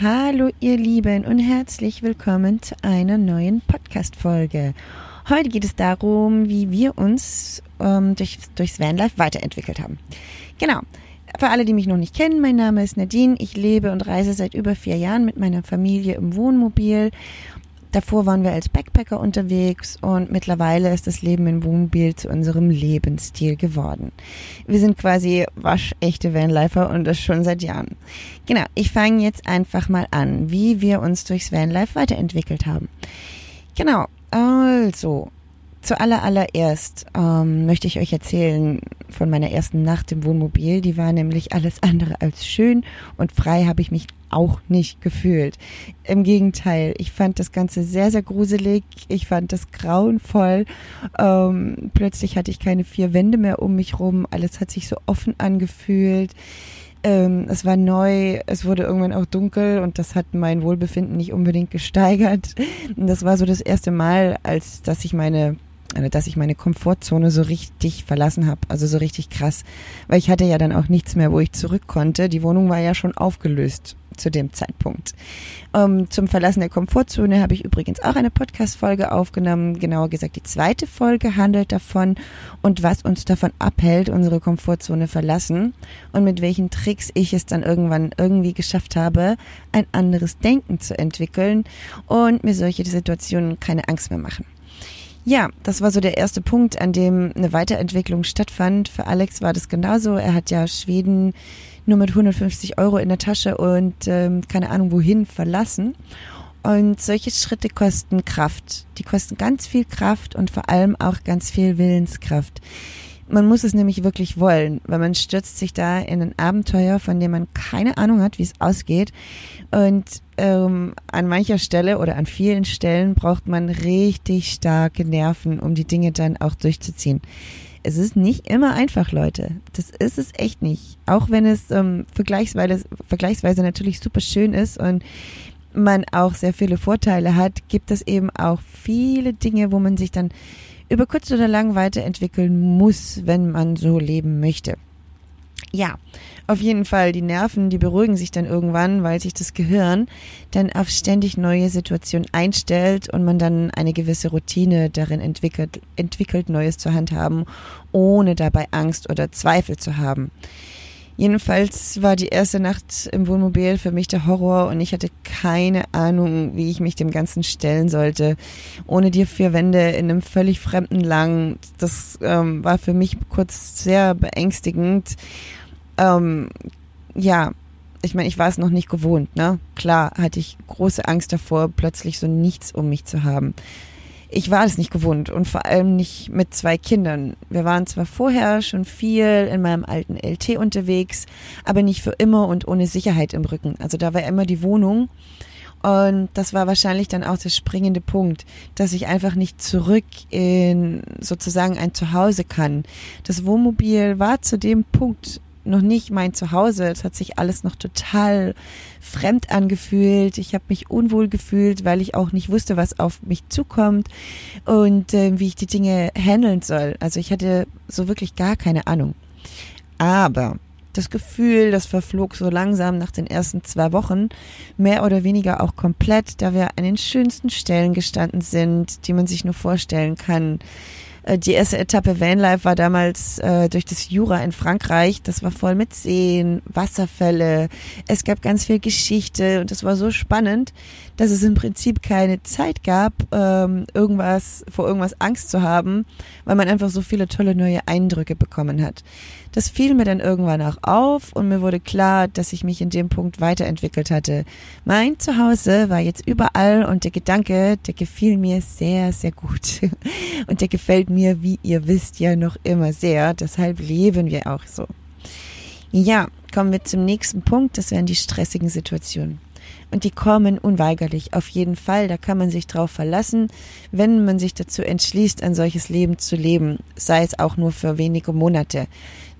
Hallo ihr Lieben und herzlich willkommen zu einer neuen Podcast-Folge. Heute geht es darum, wie wir uns ähm, durch, durchs Vanlife weiterentwickelt haben. Genau. Für alle, die mich noch nicht kennen, mein Name ist Nadine. Ich lebe und reise seit über vier Jahren mit meiner Familie im Wohnmobil Davor waren wir als Backpacker unterwegs und mittlerweile ist das Leben im Wohnmobil zu unserem Lebensstil geworden. Wir sind quasi waschechte Vanlifer und das schon seit Jahren. Genau, ich fange jetzt einfach mal an, wie wir uns durchs Vanlife weiterentwickelt haben. Genau, also Zuallererst ähm, möchte ich euch erzählen von meiner ersten Nacht im Wohnmobil. Die war nämlich alles andere als schön und frei habe ich mich auch nicht gefühlt. Im Gegenteil, ich fand das Ganze sehr, sehr gruselig. Ich fand das grauenvoll. Ähm, plötzlich hatte ich keine vier Wände mehr um mich rum. Alles hat sich so offen angefühlt. Ähm, es war neu, es wurde irgendwann auch dunkel und das hat mein Wohlbefinden nicht unbedingt gesteigert. Und das war so das erste Mal, als dass ich meine also dass ich meine Komfortzone so richtig verlassen habe, also so richtig krass, weil ich hatte ja dann auch nichts mehr, wo ich zurück konnte. Die Wohnung war ja schon aufgelöst zu dem Zeitpunkt. Ähm, zum Verlassen der Komfortzone habe ich übrigens auch eine Podcast-Folge aufgenommen. Genauer gesagt, die zweite Folge handelt davon und was uns davon abhält, unsere Komfortzone verlassen und mit welchen Tricks ich es dann irgendwann irgendwie geschafft habe, ein anderes Denken zu entwickeln und mir solche Situationen keine Angst mehr machen. Ja, das war so der erste Punkt, an dem eine Weiterentwicklung stattfand. Für Alex war das genauso. Er hat ja Schweden nur mit 150 Euro in der Tasche und ähm, keine Ahnung wohin verlassen. Und solche Schritte kosten Kraft. Die kosten ganz viel Kraft und vor allem auch ganz viel Willenskraft. Man muss es nämlich wirklich wollen, weil man stürzt sich da in ein Abenteuer, von dem man keine Ahnung hat, wie es ausgeht. Und ähm, an mancher Stelle oder an vielen Stellen braucht man richtig starke Nerven, um die Dinge dann auch durchzuziehen. Es ist nicht immer einfach, Leute. Das ist es echt nicht. Auch wenn es ähm, vergleichsweise, vergleichsweise natürlich super schön ist und man auch sehr viele Vorteile hat, gibt es eben auch viele Dinge, wo man sich dann über kurz oder lang weiterentwickeln muss, wenn man so leben möchte. Ja, auf jeden Fall, die Nerven, die beruhigen sich dann irgendwann, weil sich das Gehirn dann auf ständig neue Situationen einstellt und man dann eine gewisse Routine darin entwickelt, entwickelt Neues zu handhaben, ohne dabei Angst oder Zweifel zu haben. Jedenfalls war die erste Nacht im Wohnmobil für mich der Horror und ich hatte keine Ahnung, wie ich mich dem Ganzen stellen sollte. Ohne die vier Wände in einem völlig fremden Lang. Das ähm, war für mich kurz sehr beängstigend. Ähm, ja, ich meine, ich war es noch nicht gewohnt, ne? Klar hatte ich große Angst davor, plötzlich so nichts um mich zu haben ich war es nicht gewohnt und vor allem nicht mit zwei Kindern. Wir waren zwar vorher schon viel in meinem alten LT unterwegs, aber nicht für immer und ohne Sicherheit im Rücken. Also da war immer die Wohnung. Und das war wahrscheinlich dann auch der springende Punkt, dass ich einfach nicht zurück in sozusagen ein Zuhause kann. Das Wohnmobil war zu dem Punkt noch nicht mein Zuhause. Es hat sich alles noch total fremd angefühlt. Ich habe mich unwohl gefühlt, weil ich auch nicht wusste, was auf mich zukommt und äh, wie ich die Dinge handeln soll. Also ich hatte so wirklich gar keine Ahnung. Aber das Gefühl, das verflog so langsam nach den ersten zwei Wochen, mehr oder weniger auch komplett, da wir an den schönsten Stellen gestanden sind, die man sich nur vorstellen kann. Äh, die erste Etappe Vanlife war damals äh, durch das Jura in Frankreich. Das war voll mit Seen, Wasserfälle. Es gab ganz viel Geschichte und das war so spannend, dass es im Prinzip keine Zeit gab, ähm, irgendwas vor irgendwas Angst zu haben, weil man einfach so viele tolle neue Eindrücke bekommen hat. Das fiel mir dann irgendwann auch auf und mir wurde klar, dass ich mich in dem Punkt weiterentwickelt hatte. Mein Zuhause war jetzt überall und der Gedanke, der gefiel mir sehr, sehr gut. Und der gefällt mir, wie ihr wisst, ja noch immer sehr. Deshalb leben wir auch so. Ja, kommen wir zum nächsten Punkt. Das wären die stressigen Situationen. Und die kommen unweigerlich, auf jeden Fall. Da kann man sich drauf verlassen, wenn man sich dazu entschließt, ein solches Leben zu leben, sei es auch nur für wenige Monate.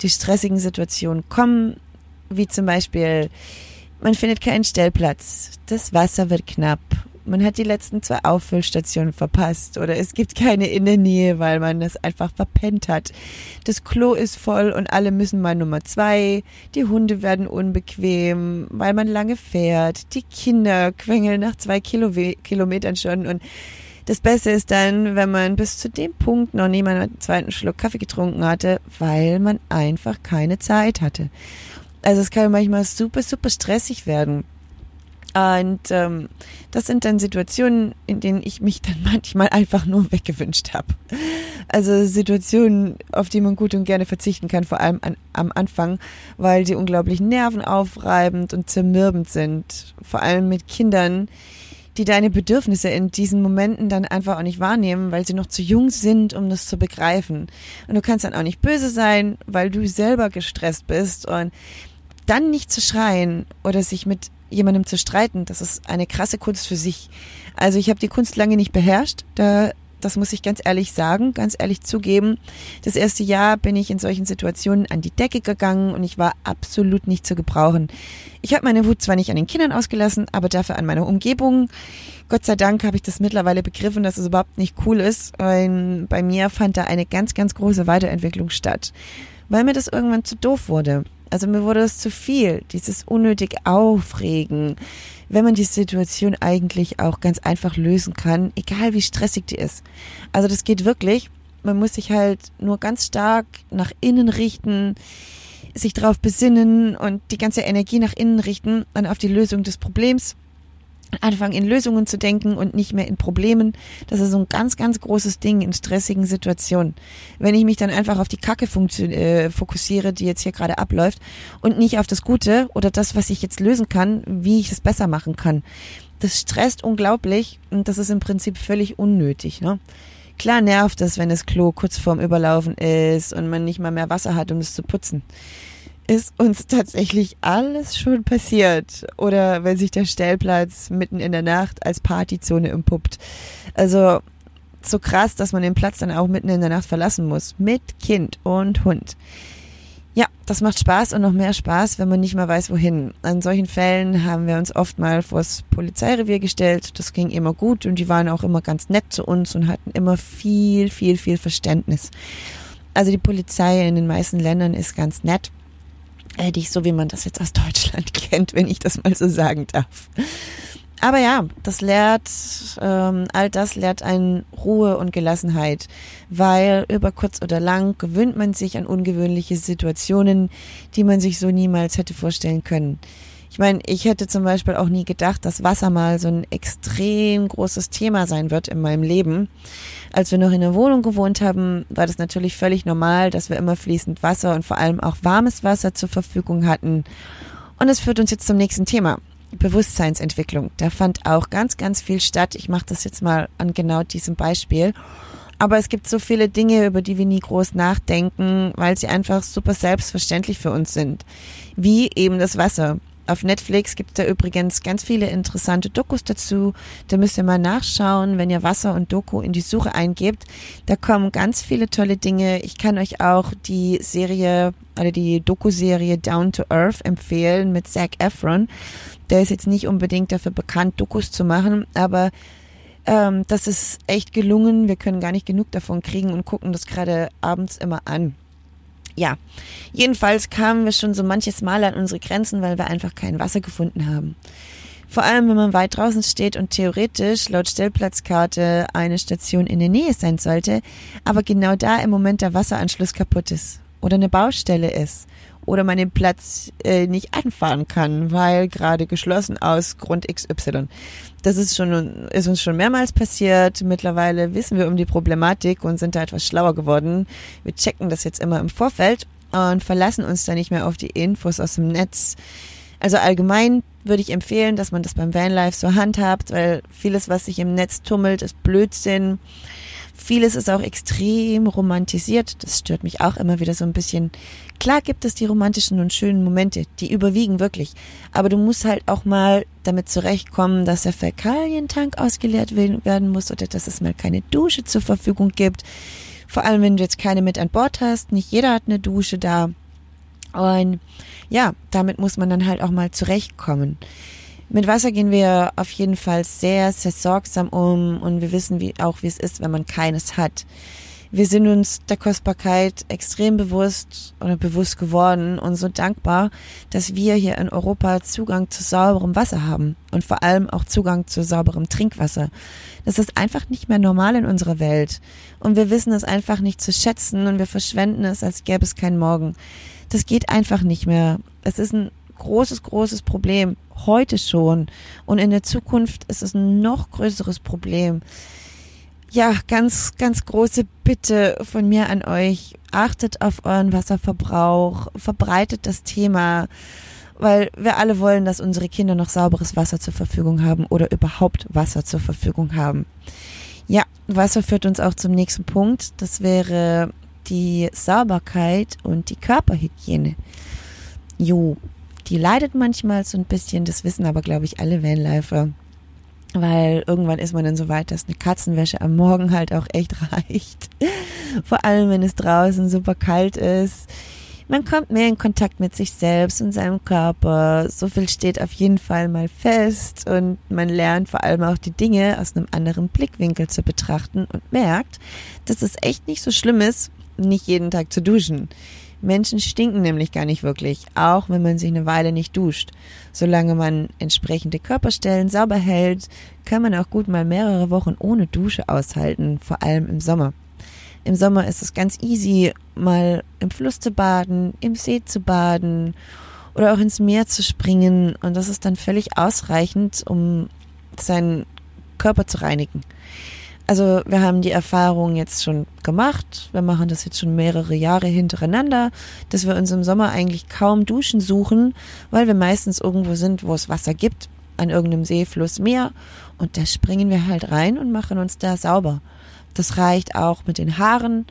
Die stressigen Situationen kommen, wie zum Beispiel, man findet keinen Stellplatz, das Wasser wird knapp, man hat die letzten zwei Auffüllstationen verpasst oder es gibt keine in der Nähe, weil man das einfach verpennt hat. Das Klo ist voll und alle müssen mal Nummer zwei. Die Hunde werden unbequem, weil man lange fährt. Die Kinder quengeln nach zwei Kilo Kilometern schon und das Beste ist dann, wenn man bis zu dem Punkt noch nie mal einen zweiten Schluck Kaffee getrunken hatte, weil man einfach keine Zeit hatte. Also es kann manchmal super, super stressig werden. Und ähm, das sind dann Situationen, in denen ich mich dann manchmal einfach nur weggewünscht habe. Also Situationen, auf die man gut und gerne verzichten kann, vor allem an, am Anfang, weil sie unglaublich nervenaufreibend und zermürbend sind. Vor allem mit Kindern, die deine Bedürfnisse in diesen Momenten dann einfach auch nicht wahrnehmen, weil sie noch zu jung sind, um das zu begreifen. Und du kannst dann auch nicht böse sein, weil du selber gestresst bist und dann nicht zu schreien oder sich mit jemandem zu streiten, das ist eine krasse Kunst für sich. Also ich habe die Kunst lange nicht beherrscht. Da, das muss ich ganz ehrlich sagen, ganz ehrlich zugeben. Das erste Jahr bin ich in solchen Situationen an die Decke gegangen und ich war absolut nicht zu gebrauchen. Ich habe meine Wut zwar nicht an den Kindern ausgelassen, aber dafür an meiner Umgebung. Gott sei Dank habe ich das mittlerweile begriffen, dass es überhaupt nicht cool ist. Bei mir fand da eine ganz, ganz große Weiterentwicklung statt, weil mir das irgendwann zu doof wurde. Also mir wurde das zu viel, dieses unnötig Aufregen, wenn man die Situation eigentlich auch ganz einfach lösen kann, egal wie stressig die ist. Also das geht wirklich. Man muss sich halt nur ganz stark nach innen richten, sich darauf besinnen und die ganze Energie nach innen richten und auf die Lösung des Problems anfangen in Lösungen zu denken und nicht mehr in Problemen. Das ist so ein ganz, ganz großes Ding in stressigen Situationen. Wenn ich mich dann einfach auf die Kacke äh, fokussiere, die jetzt hier gerade abläuft und nicht auf das Gute oder das, was ich jetzt lösen kann, wie ich es besser machen kann. Das stresst unglaublich und das ist im Prinzip völlig unnötig. Ne? Klar nervt es, wenn das Klo kurz vorm Überlaufen ist und man nicht mal mehr Wasser hat, um es zu putzen ist uns tatsächlich alles schon passiert. Oder wenn sich der Stellplatz mitten in der Nacht als Partyzone empuppt. Also so krass, dass man den Platz dann auch mitten in der Nacht verlassen muss. Mit Kind und Hund. Ja, das macht Spaß und noch mehr Spaß, wenn man nicht mal weiß, wohin. An solchen Fällen haben wir uns oft mal vors Polizeirevier gestellt. Das ging immer gut und die waren auch immer ganz nett zu uns und hatten immer viel, viel, viel Verständnis. Also die Polizei in den meisten Ländern ist ganz nett dich, so wie man das jetzt aus Deutschland kennt, wenn ich das mal so sagen darf. Aber ja, das lehrt, ähm, all das lehrt einen Ruhe und Gelassenheit, weil über kurz oder lang gewöhnt man sich an ungewöhnliche Situationen, die man sich so niemals hätte vorstellen können. Ich meine, ich hätte zum Beispiel auch nie gedacht, dass Wasser mal so ein extrem großes Thema sein wird in meinem Leben. Als wir noch in der Wohnung gewohnt haben, war das natürlich völlig normal, dass wir immer fließend Wasser und vor allem auch warmes Wasser zur Verfügung hatten. Und es führt uns jetzt zum nächsten Thema. Bewusstseinsentwicklung. Da fand auch ganz, ganz viel statt. Ich mache das jetzt mal an genau diesem Beispiel. Aber es gibt so viele Dinge, über die wir nie groß nachdenken, weil sie einfach super selbstverständlich für uns sind. Wie eben das Wasser. Auf Netflix gibt es da übrigens ganz viele interessante Dokus dazu. Da müsst ihr mal nachschauen, wenn ihr Wasser und Doku in die Suche eingebt. Da kommen ganz viele tolle Dinge. Ich kann euch auch die Serie oder die Doku-Serie Down to Earth empfehlen mit Zac Efron. Der ist jetzt nicht unbedingt dafür bekannt, Dokus zu machen, aber ähm, das ist echt gelungen. Wir können gar nicht genug davon kriegen und gucken das gerade abends immer an ja, jedenfalls kamen wir schon so manches Mal an unsere Grenzen, weil wir einfach kein Wasser gefunden haben. Vor allem, wenn man weit draußen steht und theoretisch laut Stellplatzkarte eine Station in der Nähe sein sollte, aber genau da im Moment der Wasseranschluss kaputt ist oder eine Baustelle ist oder man den Platz äh, nicht anfahren kann, weil gerade geschlossen aus Grund XY. Das ist schon ist uns schon mehrmals passiert. Mittlerweile wissen wir um die Problematik und sind da etwas schlauer geworden. Wir checken das jetzt immer im Vorfeld und verlassen uns da nicht mehr auf die Infos aus dem Netz. Also allgemein würde ich empfehlen, dass man das beim Vanlife so handhabt, weil vieles, was sich im Netz tummelt, ist Blödsinn. Vieles ist auch extrem romantisiert. Das stört mich auch immer wieder so ein bisschen. Klar gibt es die romantischen und schönen Momente, die überwiegen wirklich. Aber du musst halt auch mal damit zurechtkommen, dass der Fäkalientank ausgeleert werden muss oder dass es mal keine Dusche zur Verfügung gibt. Vor allem, wenn du jetzt keine mit an Bord hast. Nicht jeder hat eine Dusche da. Und ja, damit muss man dann halt auch mal zurechtkommen. Mit Wasser gehen wir auf jeden Fall sehr, sehr sorgsam um und wir wissen wie, auch, wie es ist, wenn man keines hat. Wir sind uns der Kostbarkeit extrem bewusst oder bewusst geworden und so dankbar, dass wir hier in Europa Zugang zu sauberem Wasser haben und vor allem auch Zugang zu sauberem Trinkwasser. Das ist einfach nicht mehr normal in unserer Welt und wir wissen es einfach nicht zu schätzen und wir verschwenden es, als gäbe es keinen Morgen. Das geht einfach nicht mehr. Es ist ein großes, großes Problem. Heute schon. Und in der Zukunft ist es ein noch größeres Problem ja, ganz, ganz große Bitte von mir an euch. Achtet auf euren Wasserverbrauch, verbreitet das Thema, weil wir alle wollen, dass unsere Kinder noch sauberes Wasser zur Verfügung haben oder überhaupt Wasser zur Verfügung haben. Ja, Wasser führt uns auch zum nächsten Punkt. Das wäre die Sauberkeit und die Körperhygiene. Jo, die leidet manchmal so ein bisschen, das wissen aber, glaube ich, alle Vanlifer weil irgendwann ist man dann so weit, dass eine Katzenwäsche am Morgen halt auch echt reicht. Vor allem, wenn es draußen super kalt ist. Man kommt mehr in Kontakt mit sich selbst und seinem Körper. So viel steht auf jeden Fall mal fest und man lernt vor allem auch die Dinge aus einem anderen Blickwinkel zu betrachten und merkt, dass es echt nicht so schlimm ist, nicht jeden Tag zu duschen. Menschen stinken nämlich gar nicht wirklich, auch wenn man sich eine Weile nicht duscht. Solange man entsprechende Körperstellen sauber hält, kann man auch gut mal mehrere Wochen ohne Dusche aushalten, vor allem im Sommer. Im Sommer ist es ganz easy, mal im Fluss zu baden, im See zu baden oder auch ins Meer zu springen und das ist dann völlig ausreichend, um seinen Körper zu reinigen. Also wir haben die Erfahrung jetzt schon gemacht. Wir machen das jetzt schon mehrere Jahre hintereinander, dass wir uns im Sommer eigentlich kaum Duschen suchen, weil wir meistens irgendwo sind, wo es Wasser gibt, an irgendeinem See, Fluss, Meer. Und da springen wir halt rein und machen uns da sauber. Das reicht auch mit den Haaren.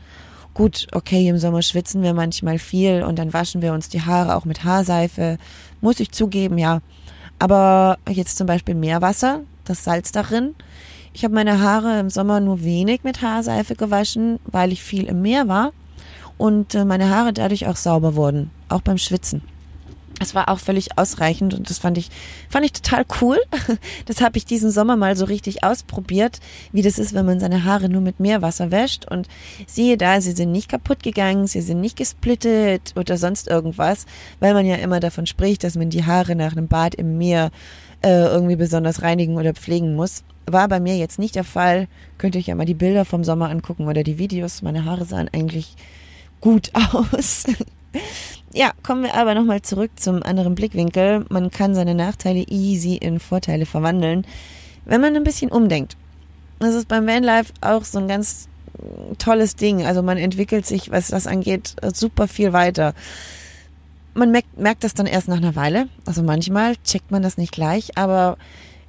Gut, okay, im Sommer schwitzen wir manchmal viel und dann waschen wir uns die Haare auch mit Haarseife. Muss ich zugeben, ja. Aber jetzt zum Beispiel Meerwasser, das Salz darin, ich habe meine Haare im Sommer nur wenig mit Haarseife gewaschen, weil ich viel im Meer war und äh, meine Haare dadurch auch sauber wurden, auch beim Schwitzen. Das war auch völlig ausreichend und das fand ich fand ich total cool. Das habe ich diesen Sommer mal so richtig ausprobiert, wie das ist, wenn man seine Haare nur mit Meerwasser wäscht und siehe da, sie sind nicht kaputt gegangen, sie sind nicht gesplittet oder sonst irgendwas, weil man ja immer davon spricht, dass man die Haare nach einem Bad im Meer äh, irgendwie besonders reinigen oder pflegen muss. War bei mir jetzt nicht der Fall. Könnt ihr euch ja mal die Bilder vom Sommer angucken oder die Videos. Meine Haare sahen eigentlich gut aus. ja, kommen wir aber nochmal zurück zum anderen Blickwinkel. Man kann seine Nachteile easy in Vorteile verwandeln, wenn man ein bisschen umdenkt. Das ist beim Vanlife auch so ein ganz tolles Ding. Also man entwickelt sich, was das angeht, super viel weiter. Man merkt, merkt das dann erst nach einer Weile. Also manchmal checkt man das nicht gleich, aber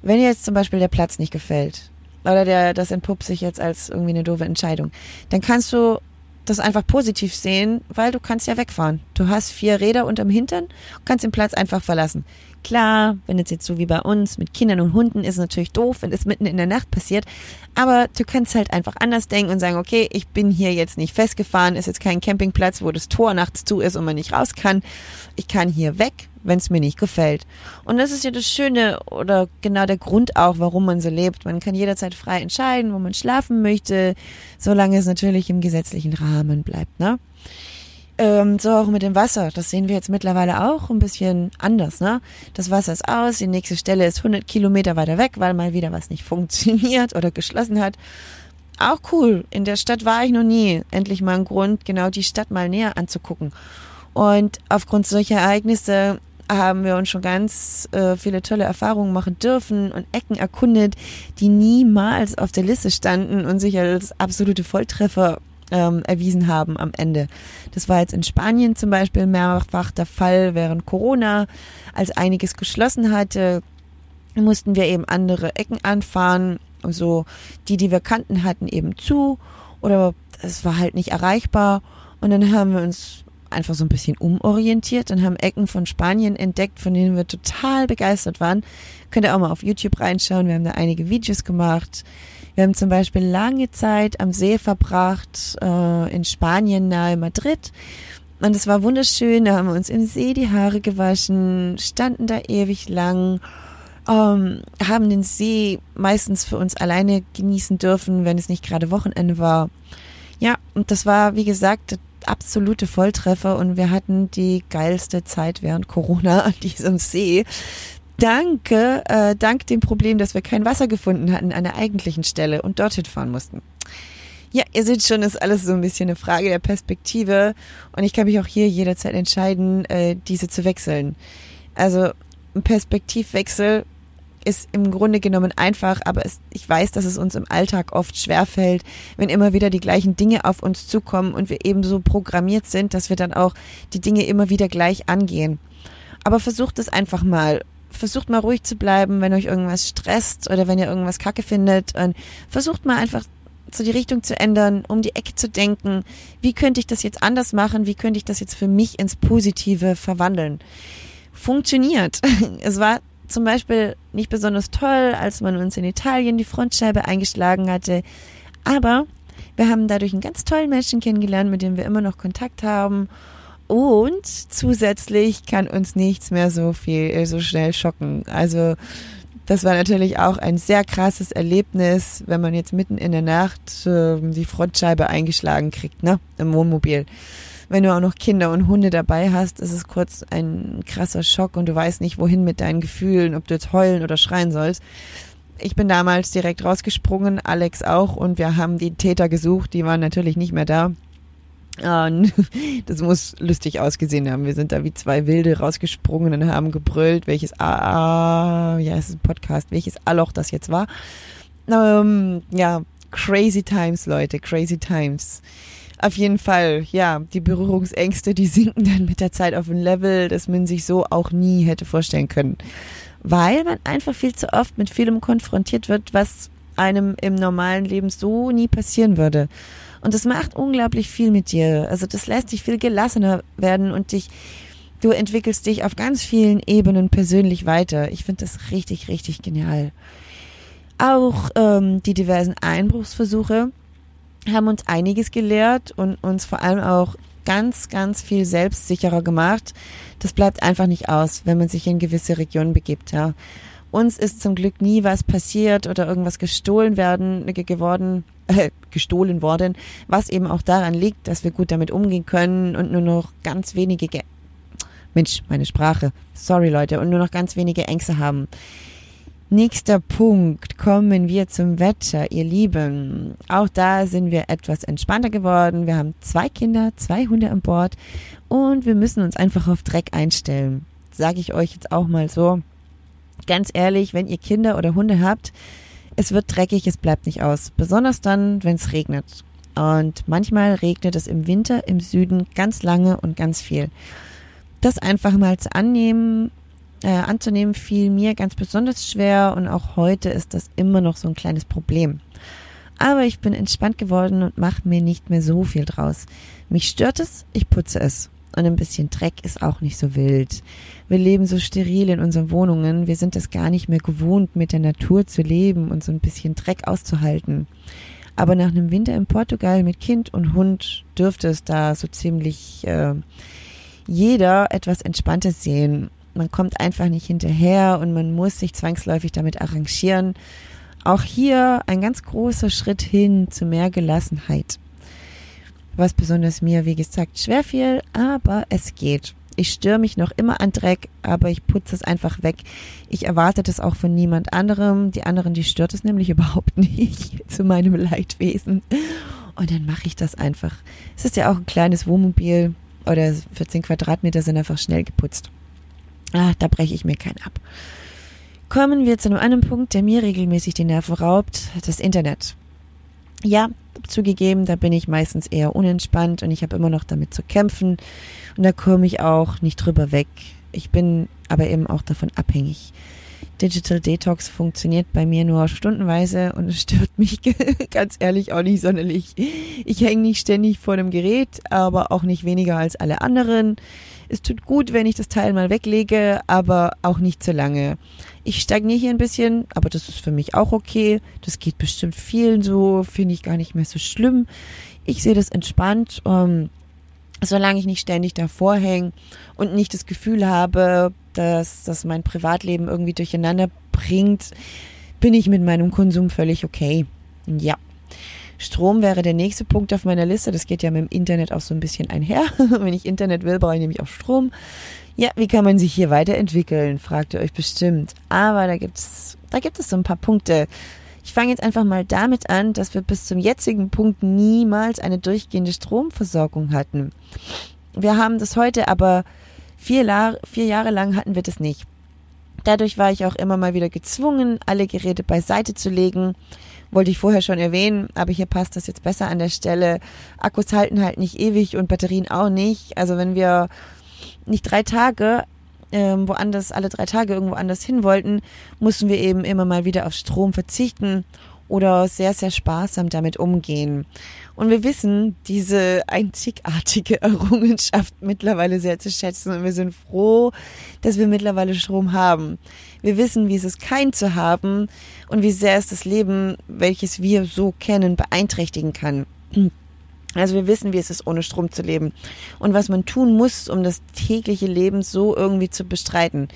wenn jetzt zum Beispiel der Platz nicht gefällt oder der, das entpuppt sich jetzt als irgendwie eine doofe Entscheidung, dann kannst du das einfach positiv sehen, weil du kannst ja wegfahren. Du hast vier Räder unterm Hintern, kannst den Platz einfach verlassen. Klar, wenn es jetzt so wie bei uns mit Kindern und Hunden ist, natürlich doof, wenn es mitten in der Nacht passiert. Aber du kannst halt einfach anders denken und sagen, okay, ich bin hier jetzt nicht festgefahren, ist jetzt kein Campingplatz, wo das Tor nachts zu ist und man nicht raus kann. Ich kann hier weg, wenn es mir nicht gefällt. Und das ist ja das Schöne oder genau der Grund auch, warum man so lebt. Man kann jederzeit frei entscheiden, wo man schlafen möchte, solange es natürlich im gesetzlichen Rahmen bleibt, ne? Ähm, so auch mit dem Wasser. Das sehen wir jetzt mittlerweile auch ein bisschen anders. Ne? Das Wasser ist aus, die nächste Stelle ist 100 Kilometer weiter weg, weil mal wieder was nicht funktioniert oder geschlossen hat. Auch cool. In der Stadt war ich noch nie. Endlich mal ein Grund, genau die Stadt mal näher anzugucken. Und aufgrund solcher Ereignisse haben wir uns schon ganz äh, viele tolle Erfahrungen machen dürfen und Ecken erkundet, die niemals auf der Liste standen und sich als absolute Volltreffer ähm, erwiesen haben am Ende. Das war jetzt in Spanien zum Beispiel mehrfach der Fall während Corona, als einiges geschlossen hatte, mussten wir eben andere Ecken anfahren, also die, die wir kannten, hatten eben zu oder es war halt nicht erreichbar und dann haben wir uns einfach so ein bisschen umorientiert und haben Ecken von Spanien entdeckt, von denen wir total begeistert waren. Könnt ihr auch mal auf YouTube reinschauen. Wir haben da einige Videos gemacht. Wir haben zum Beispiel lange Zeit am See verbracht, äh, in Spanien nahe Madrid. Und es war wunderschön, da haben wir uns im See die Haare gewaschen, standen da ewig lang ähm, haben den See meistens für uns alleine genießen dürfen, wenn es nicht gerade Wochenende war. Ja, und das war, wie gesagt, absolute Volltreffer und wir hatten die geilste Zeit während Corona an diesem See. Danke, äh, dank dem Problem, dass wir kein Wasser gefunden hatten an der eigentlichen Stelle und dorthin fahren mussten. Ja, ihr seht schon, ist alles so ein bisschen eine Frage der Perspektive und ich kann mich auch hier jederzeit entscheiden, äh, diese zu wechseln. Also ein Perspektivwechsel ist im Grunde genommen einfach, aber es, ich weiß, dass es uns im Alltag oft schwerfällt, wenn immer wieder die gleichen Dinge auf uns zukommen und wir eben so programmiert sind, dass wir dann auch die Dinge immer wieder gleich angehen. Aber versucht es einfach mal. Versucht mal ruhig zu bleiben, wenn euch irgendwas stresst oder wenn ihr irgendwas kacke findet und versucht mal einfach so die Richtung zu ändern, um die Ecke zu denken. Wie könnte ich das jetzt anders machen? Wie könnte ich das jetzt für mich ins Positive verwandeln? Funktioniert. Es war zum Beispiel nicht besonders toll, als man uns in Italien die Frontscheibe eingeschlagen hatte. Aber wir haben dadurch einen ganz tollen Menschen kennengelernt, mit dem wir immer noch Kontakt haben. Und zusätzlich kann uns nichts mehr so viel, äh, so schnell schocken. Also, das war natürlich auch ein sehr krasses Erlebnis, wenn man jetzt mitten in der Nacht äh, die Frontscheibe eingeschlagen kriegt, ne, im Wohnmobil wenn du auch noch Kinder und Hunde dabei hast, ist es kurz ein krasser Schock und du weißt nicht, wohin mit deinen Gefühlen, ob du jetzt heulen oder schreien sollst. Ich bin damals direkt rausgesprungen, Alex auch, und wir haben die Täter gesucht, die waren natürlich nicht mehr da. Und das muss lustig ausgesehen haben. Wir sind da wie zwei Wilde rausgesprungen und haben gebrüllt, welches ah, ja, es ist ein Podcast, welches Aloch das jetzt war. Ähm, ja, crazy times, Leute, crazy times. Auf jeden Fall, ja, die Berührungsängste, die sinken dann mit der Zeit auf ein Level, das man sich so auch nie hätte vorstellen können. Weil man einfach viel zu oft mit vielem konfrontiert wird, was einem im normalen Leben so nie passieren würde. Und das macht unglaublich viel mit dir. Also das lässt dich viel gelassener werden und dich, du entwickelst dich auf ganz vielen Ebenen persönlich weiter. Ich finde das richtig, richtig genial. Auch ähm, die diversen Einbruchsversuche haben uns einiges gelehrt und uns vor allem auch ganz, ganz viel selbstsicherer gemacht. Das bleibt einfach nicht aus, wenn man sich in gewisse Regionen begibt. Ja. Uns ist zum Glück nie was passiert oder irgendwas gestohlen werden, geworden, äh, gestohlen worden, was eben auch daran liegt, dass wir gut damit umgehen können und nur noch ganz wenige, Ge Mensch, meine Sprache, sorry Leute, und nur noch ganz wenige Ängste haben. Nächster Punkt, kommen wir zum Wetter, ihr Lieben. Auch da sind wir etwas entspannter geworden. Wir haben zwei Kinder, zwei Hunde an Bord und wir müssen uns einfach auf Dreck einstellen. Sage ich euch jetzt auch mal so. Ganz ehrlich, wenn ihr Kinder oder Hunde habt, es wird dreckig, es bleibt nicht aus. Besonders dann, wenn es regnet. Und manchmal regnet es im Winter im Süden ganz lange und ganz viel. Das einfach mal zu annehmen äh, anzunehmen, fiel mir ganz besonders schwer und auch heute ist das immer noch so ein kleines Problem. Aber ich bin entspannt geworden und mache mir nicht mehr so viel draus. Mich stört es, ich putze es. Und ein bisschen Dreck ist auch nicht so wild. Wir leben so steril in unseren Wohnungen. Wir sind es gar nicht mehr gewohnt, mit der Natur zu leben und so ein bisschen Dreck auszuhalten. Aber nach einem Winter in Portugal mit Kind und Hund dürfte es da so ziemlich äh, jeder etwas Entspanntes sehen man kommt einfach nicht hinterher und man muss sich zwangsläufig damit arrangieren. Auch hier ein ganz großer Schritt hin zu mehr Gelassenheit. Was besonders mir, wie gesagt, schwer fiel, aber es geht. Ich störe mich noch immer an Dreck, aber ich putze es einfach weg. Ich erwarte das auch von niemand anderem. Die anderen, die stört es nämlich überhaupt nicht zu meinem Leidwesen. Und dann mache ich das einfach. Es ist ja auch ein kleines Wohnmobil oder 14 Quadratmeter sind einfach schnell geputzt. Ah, da breche ich mir keinen ab. Kommen wir zu einem anderen Punkt, der mir regelmäßig die Nerven raubt, das Internet. Ja, zugegeben, da bin ich meistens eher unentspannt und ich habe immer noch damit zu kämpfen und da komme ich auch nicht drüber weg. Ich bin aber eben auch davon abhängig. Digital Detox funktioniert bei mir nur stundenweise und es stört mich ganz ehrlich auch nicht sonderlich. Ich hänge nicht ständig vor dem Gerät, aber auch nicht weniger als alle anderen. Es tut gut, wenn ich das Teil mal weglege, aber auch nicht zu lange. Ich stagniere hier ein bisschen, aber das ist für mich auch okay. Das geht bestimmt vielen so, finde ich gar nicht mehr so schlimm. Ich sehe das entspannt. Ähm, solange ich nicht ständig davor hänge und nicht das Gefühl habe, dass das mein Privatleben irgendwie durcheinander bringt, bin ich mit meinem Konsum völlig okay. Ja. Strom wäre der nächste Punkt auf meiner Liste. Das geht ja mit dem Internet auch so ein bisschen einher. Wenn ich Internet will, brauche ich nämlich auch Strom. Ja, wie kann man sich hier weiterentwickeln? Fragt ihr euch bestimmt. Aber da gibt's, da gibt es so ein paar Punkte. Ich fange jetzt einfach mal damit an, dass wir bis zum jetzigen Punkt niemals eine durchgehende Stromversorgung hatten. Wir haben das heute, aber vier, La vier Jahre lang hatten wir das nicht. Dadurch war ich auch immer mal wieder gezwungen, alle Geräte beiseite zu legen. Wollte ich vorher schon erwähnen, aber hier passt das jetzt besser an der Stelle. Akkus halten halt nicht ewig und Batterien auch nicht. Also wenn wir nicht drei Tage ähm, woanders, alle drei Tage irgendwo anders hin wollten, mussten wir eben immer mal wieder auf Strom verzichten oder sehr, sehr sparsam damit umgehen. Und wir wissen diese einzigartige Errungenschaft mittlerweile sehr zu schätzen und wir sind froh, dass wir mittlerweile Strom haben. Wir wissen, wie es ist, kein zu haben und wie sehr es das Leben, welches wir so kennen, beeinträchtigen kann. Also wir wissen, wie es ist, ohne Strom zu leben und was man tun muss, um das tägliche Leben so irgendwie zu bestreiten.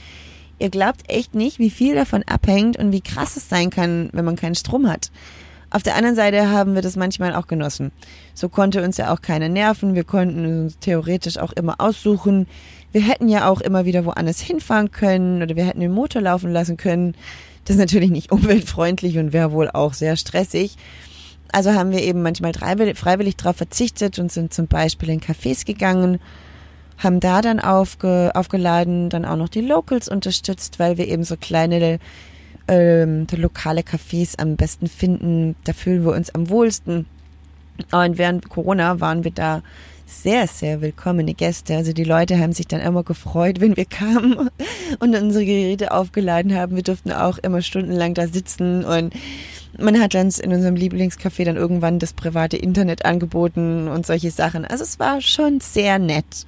Ihr glaubt echt nicht, wie viel davon abhängt und wie krass es sein kann, wenn man keinen Strom hat. Auf der anderen Seite haben wir das manchmal auch genossen. So konnte uns ja auch keiner nerven. Wir konnten uns theoretisch auch immer aussuchen. Wir hätten ja auch immer wieder woanders hinfahren können oder wir hätten den Motor laufen lassen können. Das ist natürlich nicht umweltfreundlich und wäre wohl auch sehr stressig. Also haben wir eben manchmal freiwillig darauf verzichtet und sind zum Beispiel in Cafés gegangen, haben da dann aufge, aufgeladen, dann auch noch die Locals unterstützt, weil wir eben so kleine ähm, lokale Cafés am besten finden. Da fühlen wir uns am wohlsten. Und während Corona waren wir da sehr, sehr willkommene Gäste. Also die Leute haben sich dann immer gefreut, wenn wir kamen und unsere Geräte aufgeladen haben. Wir durften auch immer stundenlang da sitzen und man hat uns in unserem Lieblingscafé dann irgendwann das private Internet angeboten und solche Sachen. Also es war schon sehr nett.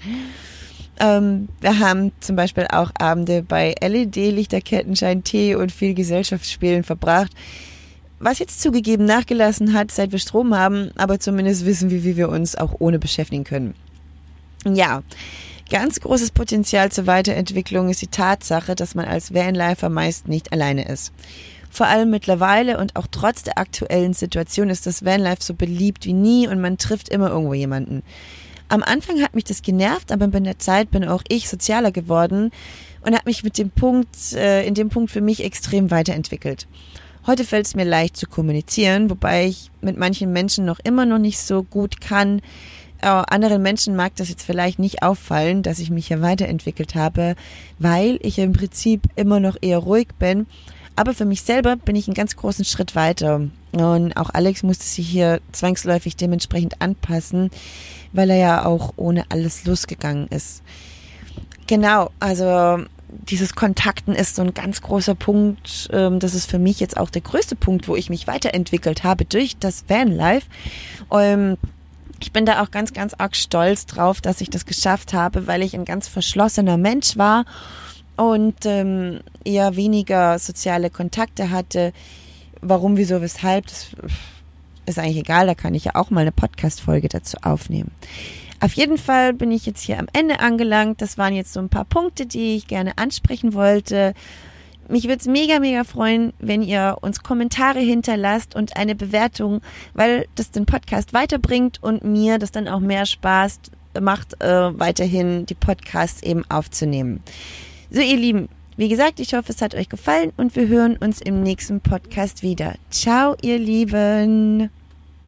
Ähm, wir haben zum Beispiel auch Abende bei LED-Lichterkettenschein, Tee und viel Gesellschaftsspielen verbracht. Was jetzt zugegeben nachgelassen hat, seit wir Strom haben, aber zumindest wissen wir, wie wir uns auch ohne beschäftigen können. Ja, ganz großes Potenzial zur Weiterentwicklung ist die Tatsache, dass man als Vanlifer meist nicht alleine ist. Vor allem mittlerweile und auch trotz der aktuellen Situation ist das Vanlife so beliebt wie nie und man trifft immer irgendwo jemanden. Am Anfang hat mich das genervt, aber mit der Zeit bin auch ich sozialer geworden und habe mich mit dem Punkt, äh, in dem Punkt für mich extrem weiterentwickelt. Heute fällt es mir leicht zu kommunizieren, wobei ich mit manchen Menschen noch immer noch nicht so gut kann. Äh, anderen Menschen mag das jetzt vielleicht nicht auffallen, dass ich mich hier weiterentwickelt habe, weil ich im Prinzip immer noch eher ruhig bin aber für mich selber bin ich einen ganz großen Schritt weiter. Und auch Alex musste sich hier zwangsläufig dementsprechend anpassen, weil er ja auch ohne alles losgegangen ist. Genau, also dieses Kontakten ist so ein ganz großer Punkt. Ähm, das ist für mich jetzt auch der größte Punkt, wo ich mich weiterentwickelt habe durch das Vanlife. Ähm, ich bin da auch ganz, ganz arg stolz drauf, dass ich das geschafft habe, weil ich ein ganz verschlossener Mensch war und ähm, eher weniger soziale Kontakte hatte. Warum, wieso, weshalb, das ist eigentlich egal, da kann ich ja auch mal eine Podcast-Folge dazu aufnehmen. Auf jeden Fall bin ich jetzt hier am Ende angelangt. Das waren jetzt so ein paar Punkte, die ich gerne ansprechen wollte. Mich würde es mega, mega freuen, wenn ihr uns Kommentare hinterlasst und eine Bewertung, weil das den Podcast weiterbringt und mir das dann auch mehr Spaß macht, äh, weiterhin die Podcasts eben aufzunehmen. So, ihr Lieben, wie gesagt, ich hoffe, es hat euch gefallen und wir hören uns im nächsten Podcast wieder. Ciao, ihr Lieben.